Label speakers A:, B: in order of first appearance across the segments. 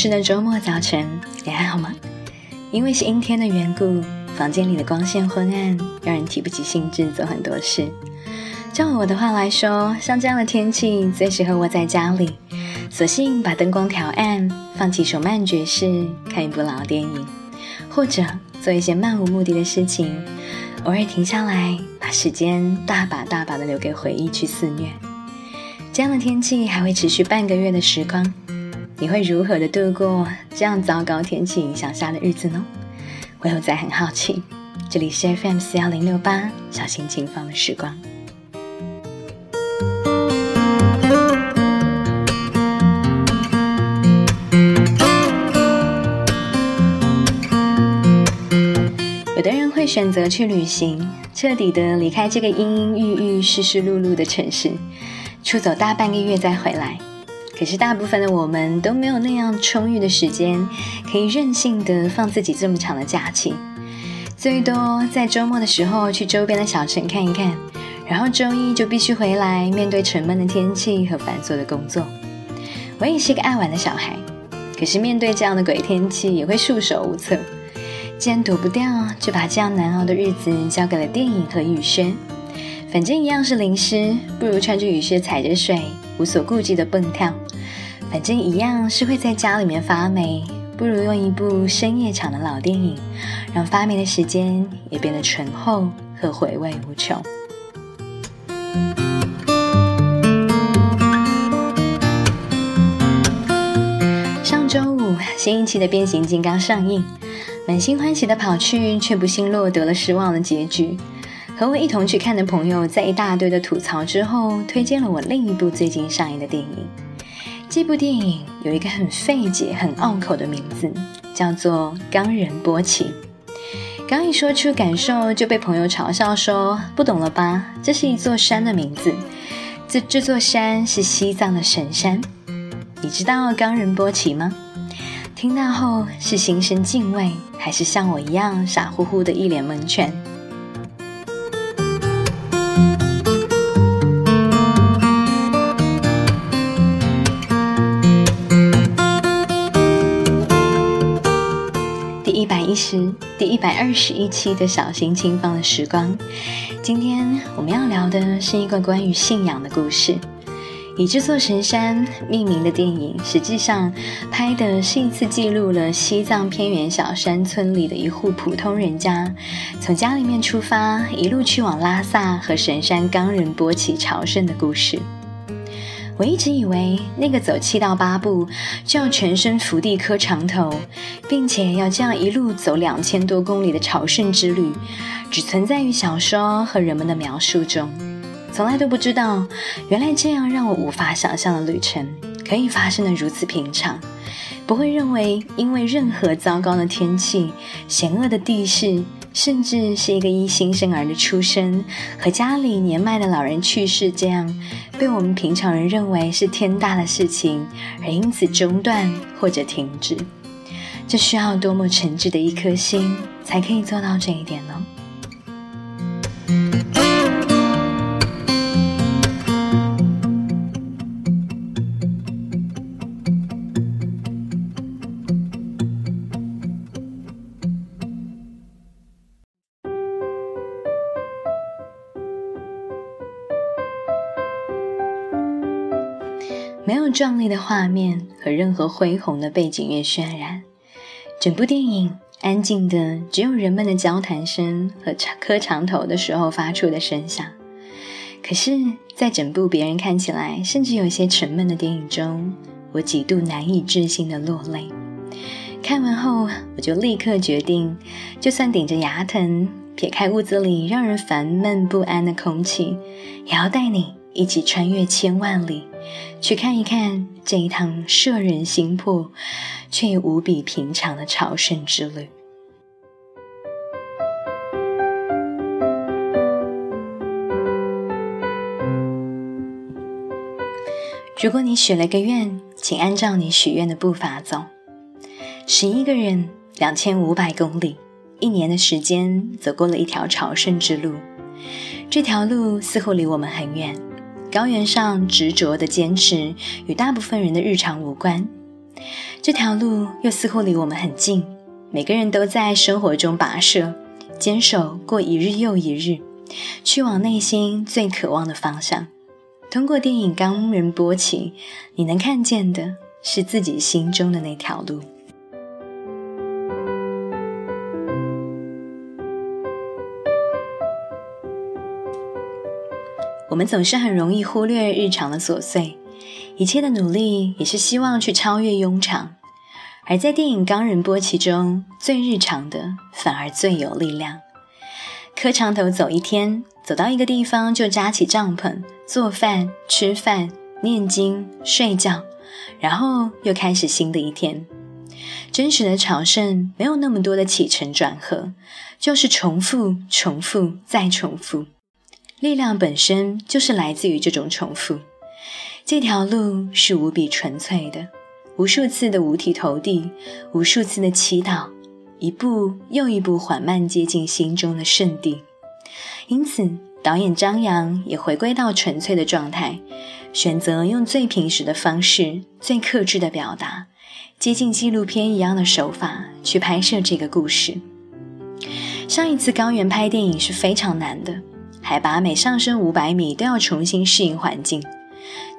A: 是的周末早晨，你还好吗？因为是阴天的缘故，房间里的光线昏暗，让人提不起兴致做很多事。照我的话来说，像这样的天气最适合窝在家里，索性把灯光调暗，放几首慢爵士，看一部老电影，或者做一些漫无目的的事情，偶尔停下来，把时间大把大把的留给回忆去肆虐。这样的天气还会持续半个月的时光。你会如何的度过这样糟糕天气影响下的日子呢？我又在很好奇。这里是 FM 四幺零六八，小心轻放的时光。有的人会选择去旅行，彻底的离开这个阴阴郁郁、湿湿漉漉的城市，出走大半个月再回来。可是大部分的我们都没有那样充裕的时间，可以任性的放自己这么长的假期。最多在周末的时候去周边的小城看一看，然后周一就必须回来面对沉闷的天气和繁琐的工作。我也是个爱玩的小孩，可是面对这样的鬼天气也会束手无策。既然躲不掉，就把这样难熬的日子交给了电影和雨轩。反正一样是淋湿，不如穿着雨靴踩着水，无所顾忌的蹦跳。反正一样是会在家里面发霉，不如用一部深夜场的老电影，让发霉的时间也变得醇厚和回味无穷。上周五，新一期的《变形金刚》上映，满心欢喜的跑去，却不幸落得了失望的结局。和我一同去看的朋友，在一大堆的吐槽之后，推荐了我另一部最近上映的电影。这部电影有一个很费解、很拗口的名字，叫做《冈仁波齐》。刚一说出感受，就被朋友嘲笑说：“不懂了吧？这是一座山的名字。这这座山是西藏的神山。你知道冈仁波齐吗？”听到后是心生敬畏，还是像我一样傻乎乎的一脸蒙圈？一百二十一期的小心轻放的时光。今天我们要聊的是一个关于信仰的故事。以这座神山命名的电影，实际上拍的是一次记录了西藏偏远小山村里的一户普通人家，从家里面出发，一路去往拉萨和神山冈仁波齐朝圣的故事。我一直以为那个走七到八步就要全身伏地磕长头，并且要这样一路走两千多公里的朝圣之旅，只存在于小说和人们的描述中，从来都不知道，原来这样让我无法想象的旅程可以发生的如此平常，不会认为因为任何糟糕的天气、险恶的地势。甚至是一个一新生儿的出生和家里年迈的老人去世，这样被我们平常人认为是天大的事情，而因此中断或者停止，这需要多么诚挚的一颗心才可以做到这一点呢？壮丽的画面和任何恢宏的背景乐渲染，整部电影安静的只有人们的交谈声和磕长头的时候发出的声响。可是，在整部别人看起来甚至有些沉闷的电影中，我几度难以置信的落泪。看完后，我就立刻决定，就算顶着牙疼，撇开屋子里让人烦闷不安的空气，也要带你一起穿越千万里。去看一看这一趟摄人心魄却又无比平常的朝圣之旅。如果你许了个愿，请按照你许愿的步伐走。十一个人，两千五百公里，一年的时间，走过了一条朝圣之路。这条路似乎离我们很远。高原上执着的坚持与大部分人的日常无关，这条路又似乎离我们很近，每个人都在生活中跋涉，坚守过一日又一日，去往内心最渴望的方向。通过电影《冈仁波齐》，你能看见的是自己心中的那条路。我们总是很容易忽略日常的琐碎，一切的努力也是希望去超越庸常。而在电影《冈仁波齐》中，最日常的反而最有力量。磕长头走一天，走到一个地方就扎起帐篷，做饭、吃饭、念经、睡觉，然后又开始新的一天。真实的朝圣没有那么多的起承转合，就是重复、重复再重复。力量本身就是来自于这种重复。这条路是无比纯粹的，无数次的五体投地，无数次的祈祷，一步又一步缓慢接近心中的圣地。因此，导演张扬也回归到纯粹的状态，选择用最平实的方式、最克制的表达，接近纪录片一样的手法去拍摄这个故事。上一次高原拍电影是非常难的。海拔每上升五百米，都要重新适应环境。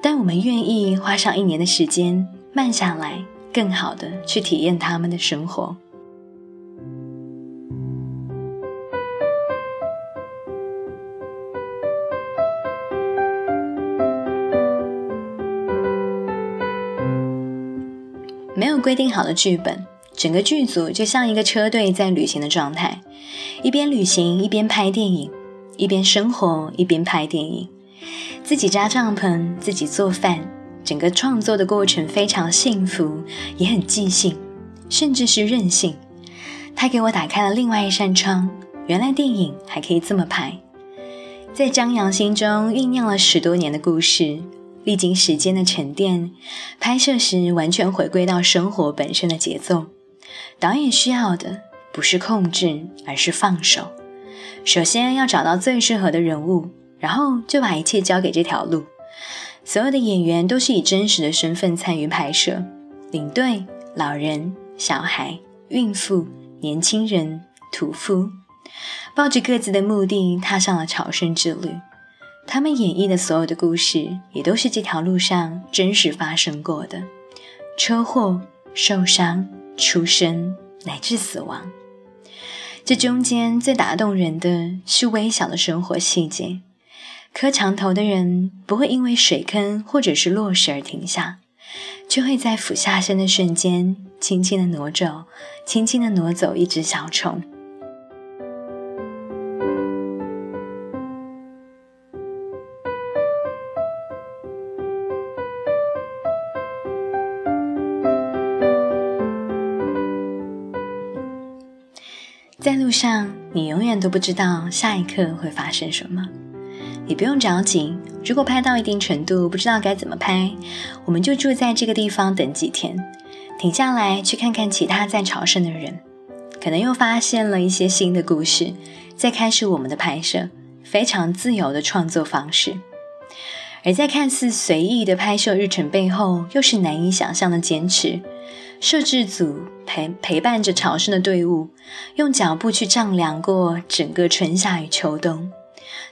A: 但我们愿意花上一年的时间，慢下来，更好的去体验他们的生活。没有规定好的剧本，整个剧组就像一个车队在旅行的状态，一边旅行一边拍电影。一边生活一边拍电影，自己扎帐篷，自己做饭，整个创作的过程非常幸福，也很即兴，甚至是任性。他给我打开了另外一扇窗，原来电影还可以这么拍。在张扬心中酝酿了十多年的故事，历经时间的沉淀，拍摄时完全回归到生活本身的节奏。导演需要的不是控制，而是放手。首先要找到最适合的人物，然后就把一切交给这条路。所有的演员都是以真实的身份参与拍摄，领队、老人、小孩、孕妇、年轻人、屠夫，抱着各自的目的踏上了朝圣之旅。他们演绎的所有的故事，也都是这条路上真实发生过的：车祸、受伤、出生，乃至死亡。这中间最打动人的是微小的生活细节。磕长头的人不会因为水坑或者是落石而停下，却会在俯下身的瞬间，轻轻的挪走，轻轻的挪走一只小虫。上，你永远都不知道下一刻会发生什么。你不用着急，如果拍到一定程度不知道该怎么拍，我们就住在这个地方等几天，停下来去看看其他在朝圣的人，可能又发现了一些新的故事，再开始我们的拍摄，非常自由的创作方式。而在看似随意的拍摄日程背后，又是难以想象的坚持。摄制组陪陪伴着朝圣的队伍，用脚步去丈量过整个春夏与秋冬，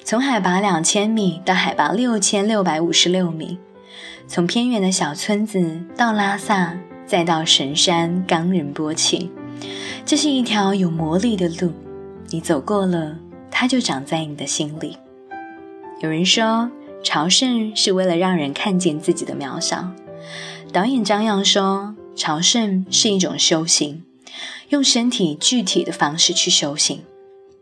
A: 从海拔两千米到海拔六千六百五十六米，从偏远的小村子到拉萨，再到神山冈仁波齐，这是一条有魔力的路，你走过了，它就长在你的心里。有人说，朝圣是为了让人看见自己的渺小。导演张扬说。朝圣是一种修行，用身体具体的方式去修行。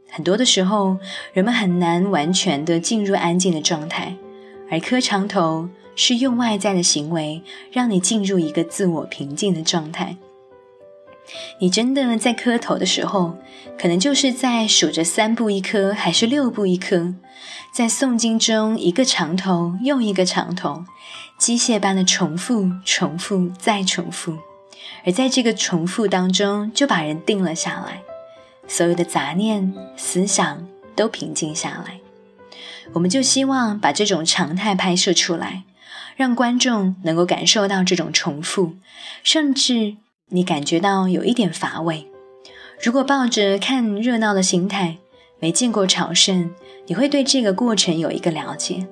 A: 很多的时候，人们很难完全的进入安静的状态，而磕长头是用外在的行为让你进入一个自我平静的状态。你真的在磕头的时候，可能就是在数着三步一磕还是六步一磕，在诵经中一个长头又一个长头，机械般的重复、重复再重复。而在这个重复当中，就把人定了下来，所有的杂念、思想都平静下来。我们就希望把这种常态拍摄出来，让观众能够感受到这种重复，甚至你感觉到有一点乏味。如果抱着看热闹的心态，没见过朝圣，你会对这个过程有一个了解。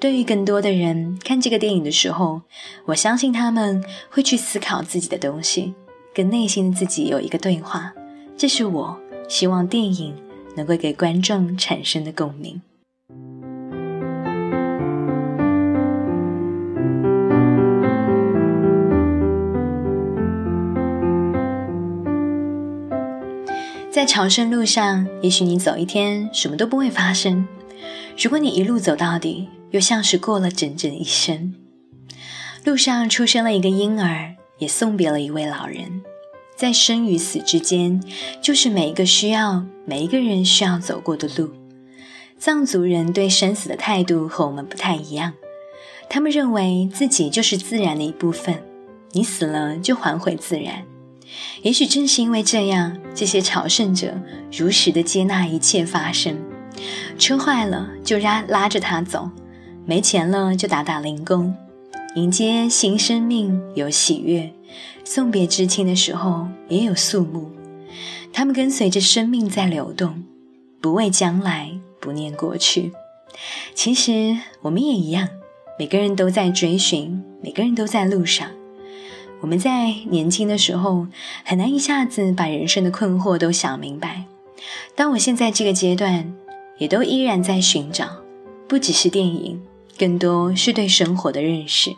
A: 对于更多的人看这个电影的时候，我相信他们会去思考自己的东西，跟内心的自己有一个对话。这是我希望电影能够给观众产生的共鸣。在朝圣路上，也许你走一天什么都不会发生；如果你一路走到底，又像是过了整整一生。路上出生了一个婴儿，也送别了一位老人。在生与死之间，就是每一个需要每一个人需要走过的路。藏族人对生死的态度和我们不太一样，他们认为自己就是自然的一部分，你死了就还回自然。也许正是因为这样，这些朝圣者如实的接纳一切发生。车坏了就拉拉着他走，没钱了就打打零工。迎接新生命有喜悦，送别至亲的时候也有肃穆。他们跟随着生命在流动，不畏将来，不念过去。其实我们也一样，每个人都在追寻，每个人都在路上。我们在年轻的时候很难一下子把人生的困惑都想明白，当我现在这个阶段，也都依然在寻找，不只是电影，更多是对生活的认识。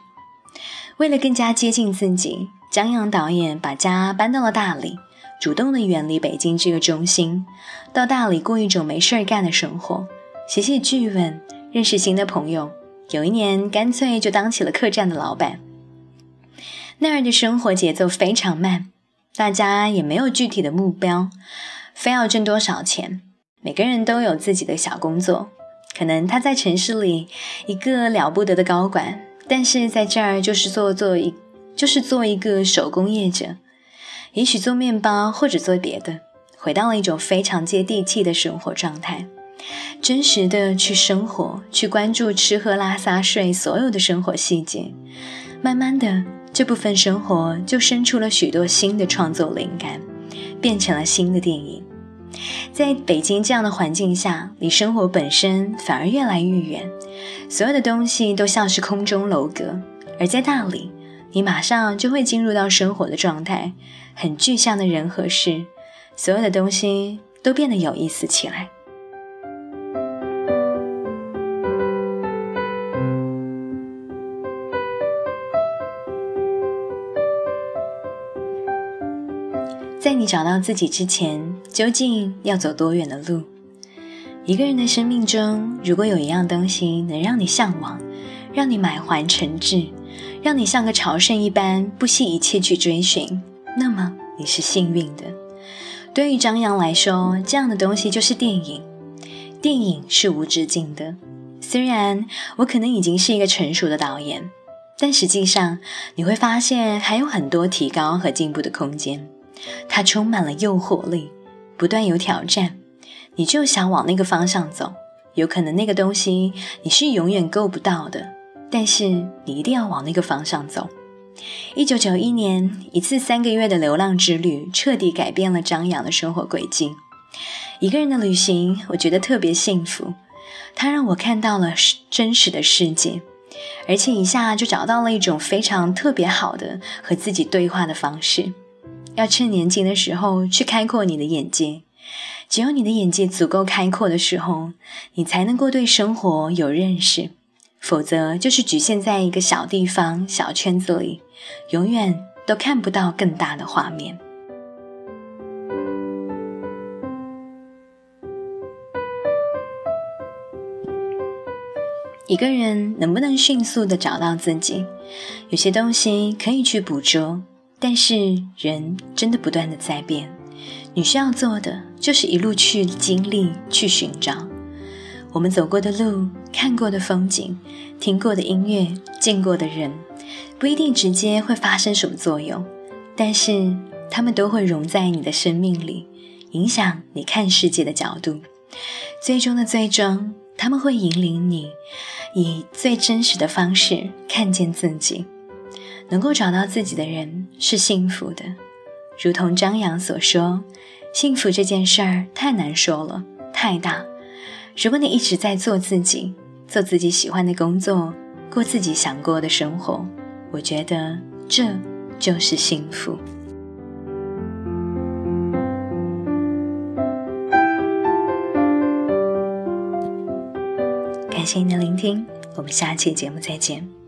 A: 为了更加接近自己，张扬导演把家搬到了大理，主动的远离北京这个中心，到大理过一种没事儿干的生活，写写剧本，认识新的朋友。有一年，干脆就当起了客栈的老板。那儿的生活节奏非常慢，大家也没有具体的目标，非要挣多少钱。每个人都有自己的小工作，可能他在城市里一个了不得的高管，但是在这儿就是做做一就是做一个手工业者，也许做面包或者做别的，回到了一种非常接地气的生活状态，真实的去生活，去关注吃喝拉撒睡所有的生活细节，慢慢的。这部分生活就生出了许多新的创作灵感，变成了新的电影。在北京这样的环境下，离生活本身反而越来越远，所有的东西都像是空中楼阁。而在大理，你马上就会进入到生活的状态，很具象的人和事，所有的东西都变得有意思起来。在你找到自己之前，究竟要走多远的路？一个人的生命中，如果有一样东西能让你向往，让你满怀诚挚，让你像个朝圣一般不惜一切去追寻，那么你是幸运的。对于张扬来说，这样的东西就是电影。电影是无止境的。虽然我可能已经是一个成熟的导演，但实际上你会发现还有很多提高和进步的空间。它充满了诱惑力，不断有挑战，你就想往那个方向走。有可能那个东西你是永远够不到的，但是你一定要往那个方向走。一九九一年，一次三个月的流浪之旅，彻底改变了张扬的生活轨迹。一个人的旅行，我觉得特别幸福。它让我看到了真实的世界，而且一下就找到了一种非常特别好的和自己对话的方式。要趁年轻的时候去开阔你的眼界，只有你的眼界足够开阔的时候，你才能够对生活有认识，否则就是局限在一个小地方、小圈子里，永远都看不到更大的画面。一个人能不能迅速的找到自己，有些东西可以去捕捉。但是人真的不断的在变，你需要做的就是一路去经历、去寻找。我们走过的路、看过的风景、听过的音乐、见过的人，不一定直接会发生什么作用，但是他们都会融在你的生命里，影响你看世界的角度。最终的最终，他们会引领你，以最真实的方式看见自己。能够找到自己的人是幸福的，如同张扬所说：“幸福这件事儿太难说了，太大。如果你一直在做自己，做自己喜欢的工作，过自己想过的生活，我觉得这就是幸福。”感谢您的聆听，我们下期节目再见。